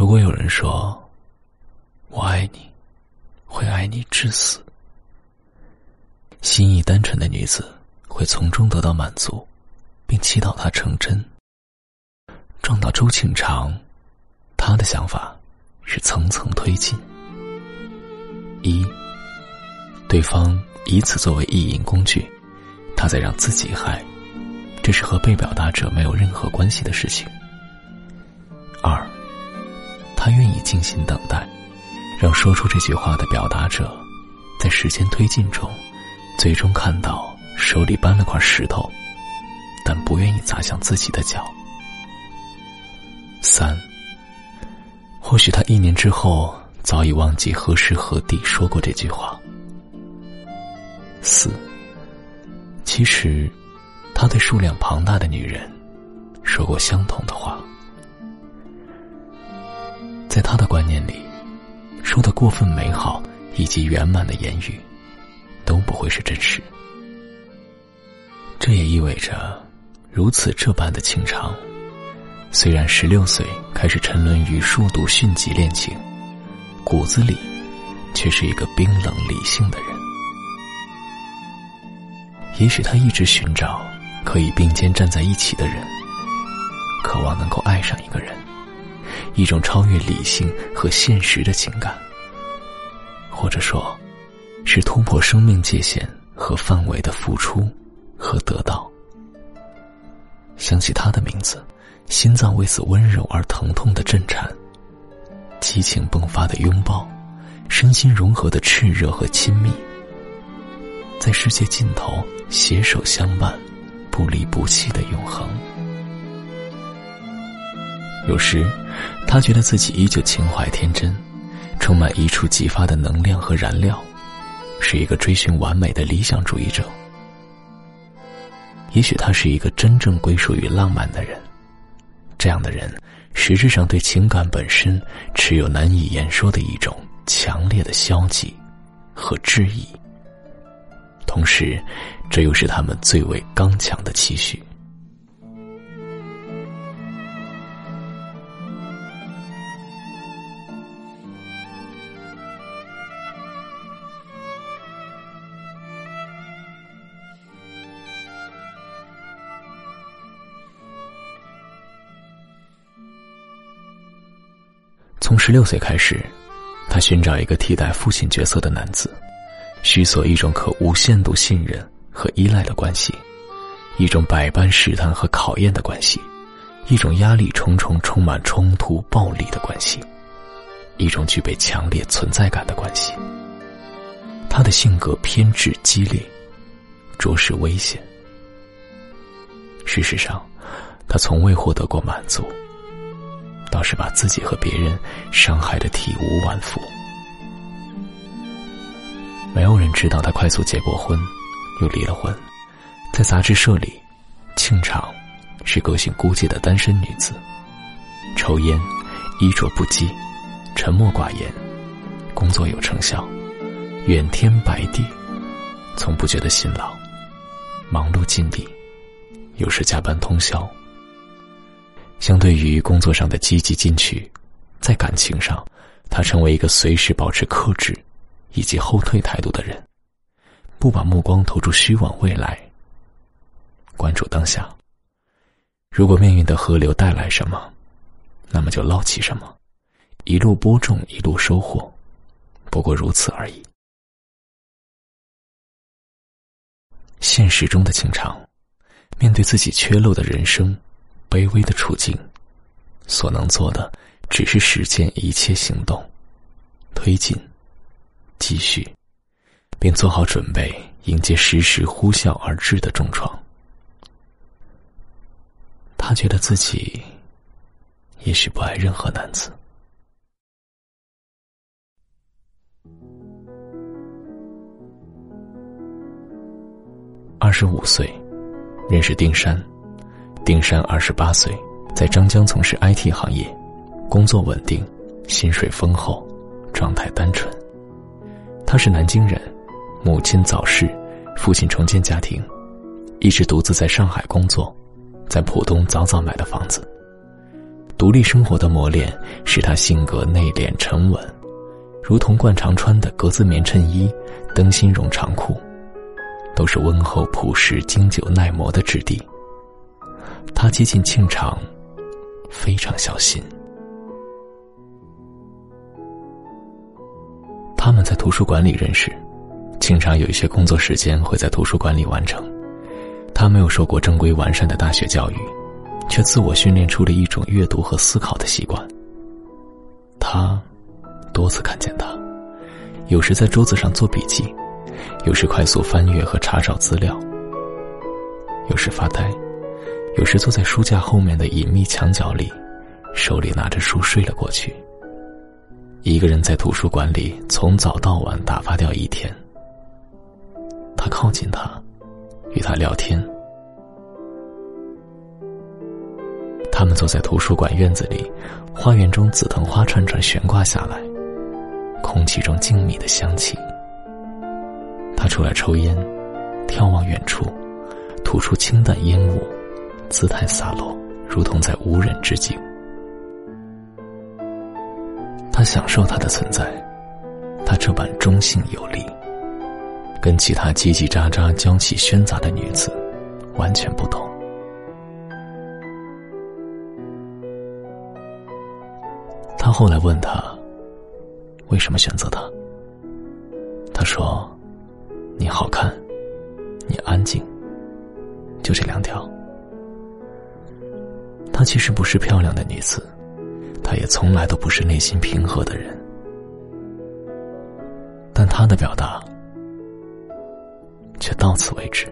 如果有人说“我爱你”，会爱你至死，心意单纯的女子会从中得到满足，并祈祷它成真。撞到周庆长，他的想法是层层推进：一，对方以此作为意淫工具，他在让自己嗨，这是和被表达者没有任何关系的事情；二。他愿意静心等待，让说出这句话的表达者，在时间推进中，最终看到手里搬了块石头，但不愿意砸向自己的脚。三，或许他一年之后早已忘记何时何地说过这句话。四，其实，他对数量庞大的女人，说过相同的话。在他的观念里，说的过分美好以及圆满的言语，都不会是真实。这也意味着，如此这般的情长，虽然十六岁开始沉沦于数度迅疾恋情，骨子里，却是一个冰冷理性的人。也许他一直寻找可以并肩站在一起的人，渴望能够爱上一个人。一种超越理性和现实的情感，或者说，是突破生命界限和范围的付出和得到。想起他的名字，心脏为此温柔而疼痛的震颤。激情迸发的拥抱，身心融合的炽热和亲密，在世界尽头携手相伴，不离不弃的永恒。有时，他觉得自己依旧情怀天真，充满一触即发的能量和燃料，是一个追寻完美的理想主义者。也许他是一个真正归属于浪漫的人，这样的人实质上对情感本身持有难以言说的一种强烈的消极和质疑，同时，这又是他们最为刚强的期许。从十六岁开始，他寻找一个替代父亲角色的男子，需索一种可无限度信任和依赖的关系，一种百般试探和考验的关系，一种压力重重、充满冲突、暴力的关系，一种具备强烈存在感的关系。他的性格偏执、激烈，着实危险。事实上，他从未获得过满足。倒是把自己和别人伤害的体无完肤。没有人知道他快速结过婚，又离了婚。在杂志社里，庆长是个性孤寂的单身女子，抽烟，衣着不羁，沉默寡言，工作有成效，远天白地，从不觉得辛劳，忙碌尽力，有时加班通宵。相对于工作上的积极进取，在感情上，他成为一个随时保持克制以及后退态度的人，不把目光投注虚妄未来，关注当下。如果命运的河流带来什么，那么就捞起什么，一路播种，一路收获，不过如此而已。现实中的情长，面对自己缺漏的人生。卑微的处境，所能做的只是实践一切行动，推进，继续，并做好准备迎接时时呼啸而至的重创。他觉得自己也许不爱任何男子。二十五岁，认识丁山。丁山二十八岁，在张江从事 IT 行业，工作稳定，薪水丰厚，状态单纯。他是南京人，母亲早逝，父亲重建家庭，一直独自在上海工作，在浦东早早买的房子。独立生活的磨练使他性格内敛沉稳，如同惯常穿的格子棉衬衣、灯芯绒长裤，都是温厚朴实、经久耐磨的质地。他接近庆长，非常小心。他们在图书馆里认识，经常有一些工作时间会在图书馆里完成。他没有受过正规完善的大学教育，却自我训练出了一种阅读和思考的习惯。他多次看见他，有时在桌子上做笔记，有时快速翻阅和查找资料，有时发呆，有时坐在书架后面的隐秘墙角里，手里拿着书睡了过去。一个人在图书馆里从早到晚打发掉一天。他靠近他，与他聊天。他们坐在图书馆院子里，花园中紫藤花串串悬挂下来，空气中静谧的香气。他出来抽烟，眺望远处，吐出清淡烟雾，姿态洒落，如同在无人之境。他享受他的存在，他这般中性有力，跟其他叽叽喳喳、娇气喧杂的女子完全不同。他后来问他，为什么选择他？他说：“你好看，你安静，就这两条。”她其实不是漂亮的女子。她也从来都不是内心平和的人，但他的表达却到此为止。